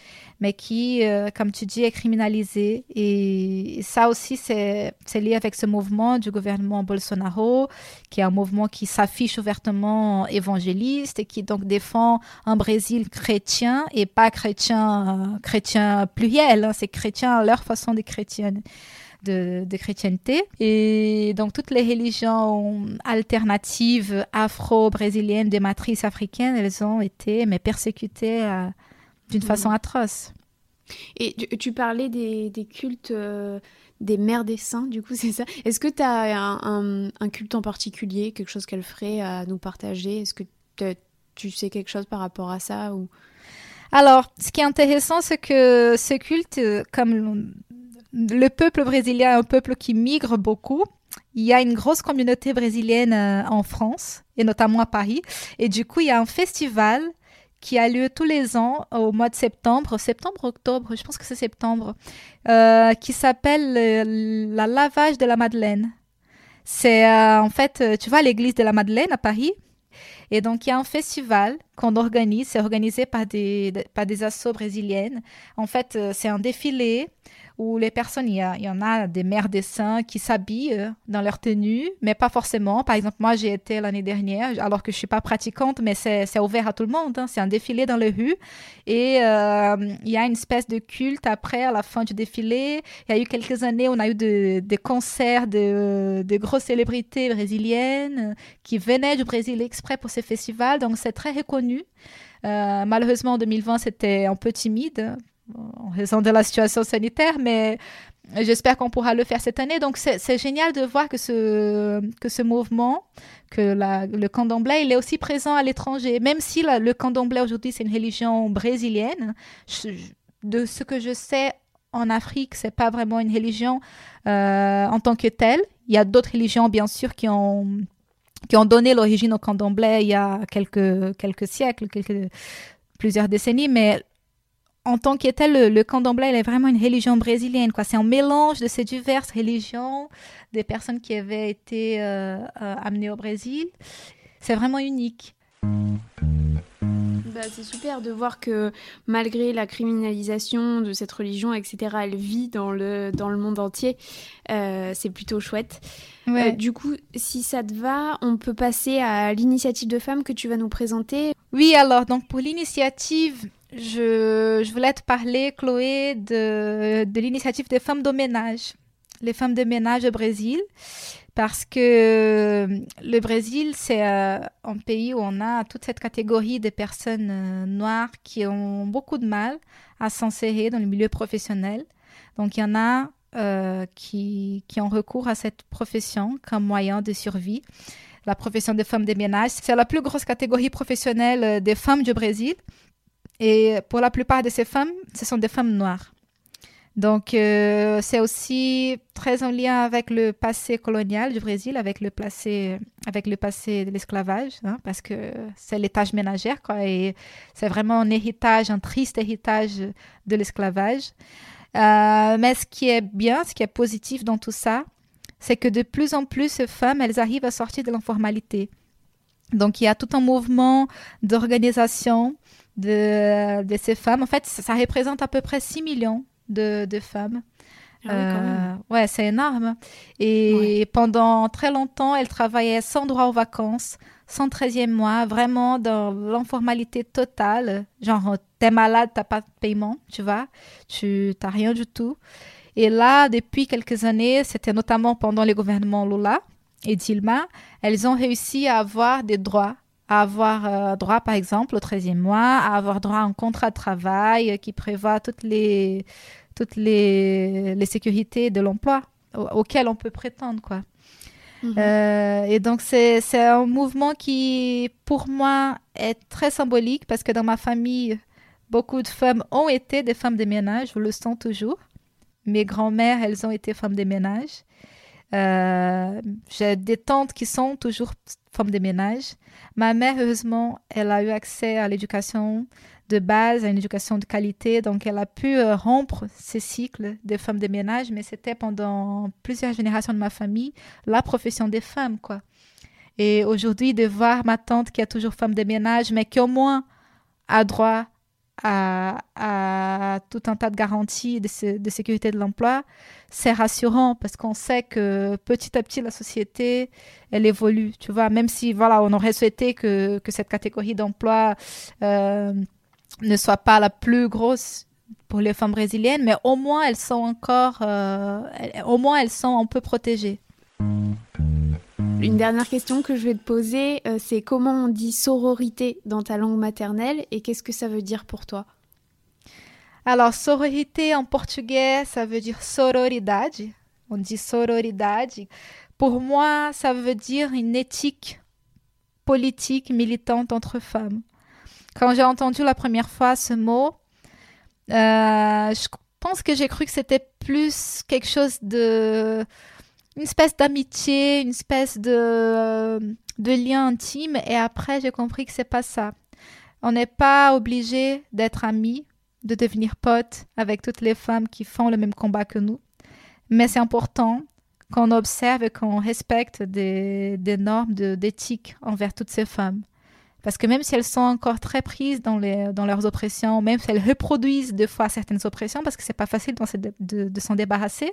mais qui, euh, comme tu dis, est criminalisé. Et ça aussi, c'est lié avec ce mouvement du gouvernement Bolsonaro, qui est un mouvement qui s'affiche ouvertement évangéliste et qui donc défend un Brésil chrétien et pas chrétien, chrétien pluriel. Hein. c'est chrétien à leur façon de chrétienne. De, de, chrétienté. Et donc toutes les religions alternatives afro-brésiliennes des matrices africaines, elles ont été mais persécutées d'une façon atroce. Et tu, parlais des, des cultes euh, des mères des saints, du coup, c'est ça. Est-ce que tu as un, un, culte en particulier, quelque chose qu'elle ferait à nous partager? Est-ce que tu sais quelque chose par rapport à ça ou... Alors, ce qui est intéressant, c'est que ce culte, comme le peuple brésilien est un peuple qui migre beaucoup, il y a une grosse communauté brésilienne euh, en France, et notamment à Paris. Et du coup, il y a un festival qui a lieu tous les ans au mois de septembre, septembre, octobre, je pense que c'est septembre, euh, qui s'appelle euh, la lavage de la Madeleine. C'est euh, en fait, tu vois, l'église de la Madeleine à Paris. Et donc, il y a un festival qu'on organise, c'est organisé par des, par des assos brésiliennes. En fait, c'est un défilé où les personnes, il y, en a des mères des saints qui s'habillent euh, dans leur tenue, mais pas forcément. Par exemple, moi, j'ai été l'année dernière, alors que je suis pas pratiquante, mais c'est ouvert à tout le monde. Hein. C'est un défilé dans les rues. Et euh, il y a une espèce de culte après, à la fin du défilé. Il y a eu quelques années, on a eu des concerts de, de grosses célébrités brésiliennes qui venaient du Brésil exprès pour ces festivals. Donc, c'est très reconnu. Euh, malheureusement, en 2020, c'était un peu timide en raison de la situation sanitaire, mais j'espère qu'on pourra le faire cette année. Donc c'est génial de voir que ce, que ce mouvement, que la, le candomblé, il est aussi présent à l'étranger. Même si le candomblé aujourd'hui, c'est une religion brésilienne, de ce que je sais, en Afrique, c'est pas vraiment une religion euh, en tant que telle. Il y a d'autres religions, bien sûr, qui ont qui ont donné l'origine au candomblé il y a quelques, quelques siècles, plusieurs décennies, mais en tant que tel, le, le candomblé est vraiment une religion brésilienne. Quoi. C'est un mélange de ces diverses religions, des personnes qui avaient été euh, euh, amenées au Brésil. C'est vraiment unique. Bah, c'est super de voir que malgré la criminalisation de cette religion, etc., elle vit dans le, dans le monde entier. Euh, c'est plutôt chouette. du coup, si ça te va, on peut passer à l'initiative de femmes que tu vas nous présenter. Oui, alors, donc pour l'initiative, je, voulais te parler, Chloé, de, de l'initiative des femmes de ménage, les femmes de ménage au Brésil, parce que euh, le Brésil, c'est euh, un pays où on a toute cette catégorie de personnes euh, noires qui ont beaucoup de mal à s'insérer dans le milieu professionnel. Donc, il y en a qui, qui ont recours à cette profession comme moyen de survie la profession de femmes de ménage. C'est la plus grosse catégorie professionnelle des femmes du Brésil. Et pour la plupart de ces femmes, ce sont des femmes noires. Donc, euh, c'est aussi très en lien avec le passé colonial du Brésil, avec le passé, avec le passé de l'esclavage, hein, parce que c'est les tâches ménagères, quoi, et c'est vraiment un héritage, un triste héritage de l'esclavage. Euh, mais ce qui est bien, ce qui est positif dans tout ça, c'est que de plus en plus, ces femmes, elles arrivent à sortir de l'informalité. Donc, il y a tout un mouvement d'organisation de, de, ces femmes. En fait, ça, représente à peu près 6 millions de, de femmes. Ah euh, ouais, c'est énorme. Et pendant très longtemps, elles travaillaient sans droit aux vacances, sans 13e mois, vraiment dans l'informalité totale. Genre, t'es malade, t'as pas de paiement, tu vois, tu t'as rien du tout. Et là, depuis quelques années, c'était notamment pendant les gouvernements Lula et Dilma, elles ont réussi à avoir des droits à avoir euh, droit, par exemple, au 13e mois, à avoir droit à un contrat de travail qui prévoit toutes les, toutes les, les sécurités de l'emploi auxquelles on peut prétendre, quoi. Mhm. Euh, et donc, c'est un mouvement qui, pour moi, est très symbolique parce que dans ma famille, beaucoup de femmes ont été des femmes de ménage, je le sens toujours. Mes grands-mères, elles ont été femmes de ménage. Euh, j'ai des tantes qui sont toujours femmes de ménage. Ma mère, heureusement, elle a eu accès à l'éducation de base, à une éducation de qualité, donc elle a pu euh, rompre ces cycles de femmes de ménage, mais c'était pendant plusieurs générations de ma famille la profession des femmes, quoi. Et aujourd'hui, de voir ma tante qui est toujours femme de ménage, mais qui au moins a droit à, tout un tas de garanties de, sécurité de l'emploi, c'est rassurant parce qu'on sait que petit à petit la société elle évolue. Tu vois, même si voilà, on aurait souhaité que, que cette catégorie d'emploi euh, ne soit pas la plus grosse pour les femmes brésiliennes, mais au moins elles sont encore, euh, au moins elles sont un peu protégées. Une dernière question que je vais te poser, euh, c'est comment on dit sororité dans ta langue maternelle et qu'est-ce que ça veut dire pour toi? Alors, sororité en portugais, ça veut dire sororidade. On dit sororidade. Pour moi, ça veut dire une éthique politique militante entre femmes. Quand j'ai entendu la première fois ce mot, euh, je pense que j'ai cru que c'était plus quelque chose de une espèce d'amitié, une espèce de, euh, de lien intime. Et après, j'ai compris que c'est pas ça. On n'est pas obligé d'être amis, de devenir potes avec toutes les femmes qui font le même combat que nous. Mais c'est important qu'on observe et qu'on respecte des, des normes d'éthique envers toutes ces femmes. Parce que même si elles sont encore très prises dans, leurs oppressions, même si elles reproduisent deux fois certaines oppressions, parce que c'est pas facile de, s'en débarrasser,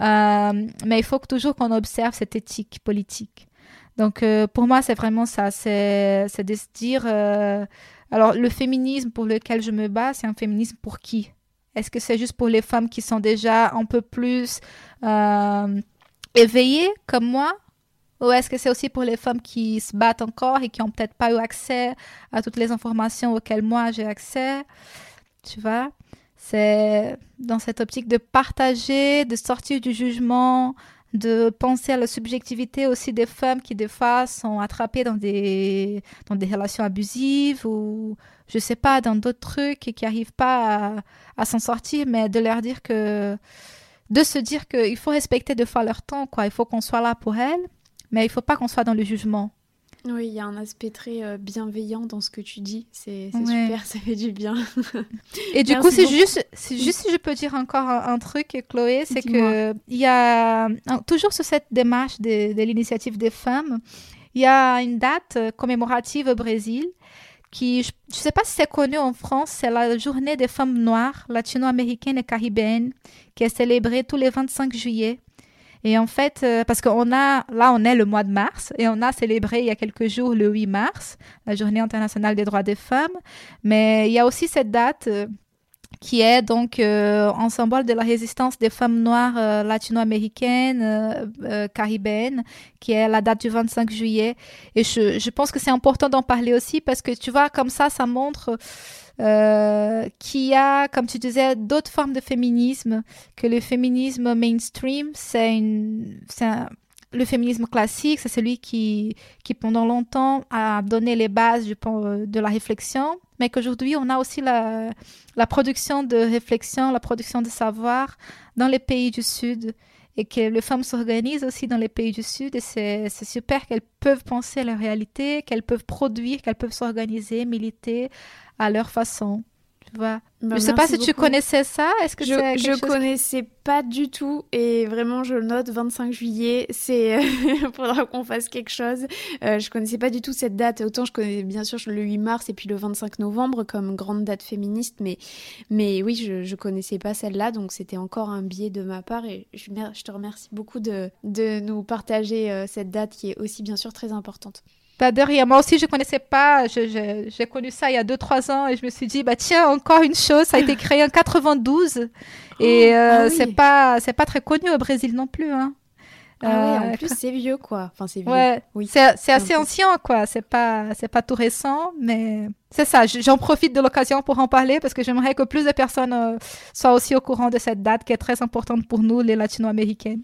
euh, mais il faut toujours qu'on observe cette éthique politique. Donc euh, pour moi, c'est vraiment ça, c'est de se dire, euh, alors le féminisme pour lequel je me bats, c'est un féminisme pour qui? Est-ce que c'est juste pour les femmes qui sont déjà un peu plus éveillées comme moi? Ou est-ce que c'est aussi pour les femmes qui se battent encore et qui n'ont peut-être pas eu accès à toutes les informations auxquelles moi j'ai accès Tu vois? C'est dans cette optique de partager, de sortir du jugement, de penser à la subjectivité aussi des femmes qui des fois sont attrapées dans des, dans des relations abusives ou je sais pas, dans d'autres trucs et qui n'arrivent pas à, s'en sortir, mais de leur dire que de se dire qu'il faut respecter de fois leur temps, quoi. Il faut qu'on soit là pour elles mais il faut pas qu'on soit dans le jugement. Oui, il y a un aspect très euh, bienveillant dans ce que tu dis. C'est super, ça fait du bien. Et du coup, c'est juste, juste si je peux dire encore un, truc, Chloé, c'est que il y a toujours sur cette démarche de, de l'initiative des femmes, il y a une date euh, commémorative au Brésil qui, je ne sais pas si c'est connu en France, c'est la journée des femmes noires latino-américaines et caribéennes qui est célébrée tous les 25 juillet. Et en fait, euh, parce qu'on a, là, on est le mois de mars et on a célébré il y a quelques jours le 8 mars, la journée internationale des droits des femmes. Mais il y a aussi cette date euh, qui est donc euh, en symbole de la résistance des femmes noires latino-américaines, caribéennes, qui est la date du 25 juillet. Et je, pense que c'est important d'en parler aussi parce que tu vois, comme ça, ça montre euh, qui a, comme tu disais, d'autres formes de féminisme, que le féminisme mainstream, c'est le féminisme classique, c'est celui qui, qui pendant longtemps a donné les bases de la réflexion, mais qu'aujourd'hui on a aussi la production de réflexion, la production de savoir dans les pays du Sud et que les femmes s'organisent aussi dans les pays du Sud et c'est super qu'elles peuvent penser à leur réalité, qu'elles peuvent produire, qu'elles peuvent s'organiser, militer à leur façon. Tu vois bah, je sais pas si tu connaissais ça. Est-ce que je je connaissais pas du tout et vraiment je le note 25 juillet. C'est faudra qu'on fasse quelque chose. Euh, je connaissais pas du tout cette date. Autant je connais bien sûr le 8 mars et puis le 25 novembre comme grande date féministe, mais mais oui je je connaissais pas celle-là donc c'était encore un biais de ma part et je, je te remercie beaucoup de de nous partager euh, cette date qui est aussi bien sûr très importante. Bah, derrière, moi aussi, je connaissais pas. J'ai connu ça il y a 2-3 ans et je me suis dit, bah tiens, encore une chose, ça a été créé en 92 et euh, ah c'est pas c'est pas très connu au Brésil non plus. Hein. Ah oui, en euh, plus c'est vieux quoi. Enfin c'est vieux. Ouais, oui. C'est assez ancien quoi. C'est pas c'est pas tout récent, mais c'est ça. J'en profite de l'occasion pour en parler parce que j'aimerais que plus de personnes euh, soient aussi au courant de cette date qui est très importante pour nous les Latino-américaines.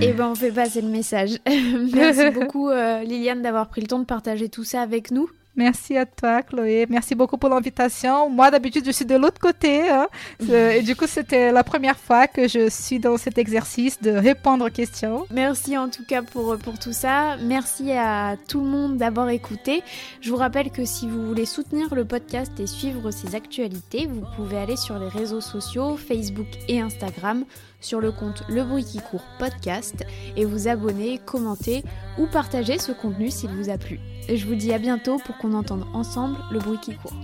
Et eh ben on fait passer le message. Merci beaucoup euh, Liliane d'avoir pris le temps de partager tout ça avec nous. Merci à toi, Chloé. Merci beaucoup pour l'invitation. Moi, d'habitude, je suis de l'autre côté. Hein. Et du coup, c'était la première fois que je suis dans cet exercice de répondre aux questions. Merci en tout cas pour, pour tout ça. Merci à tout le monde d'avoir écouté. Je vous rappelle que si vous voulez soutenir le podcast et suivre ses actualités, vous pouvez aller sur les réseaux sociaux, Facebook et Instagram sur le compte Le Bruit qui court podcast et vous abonner, commenter ou partager ce contenu s'il vous a plu. Et je vous dis à bientôt pour qu'on entende ensemble le bruit qui court.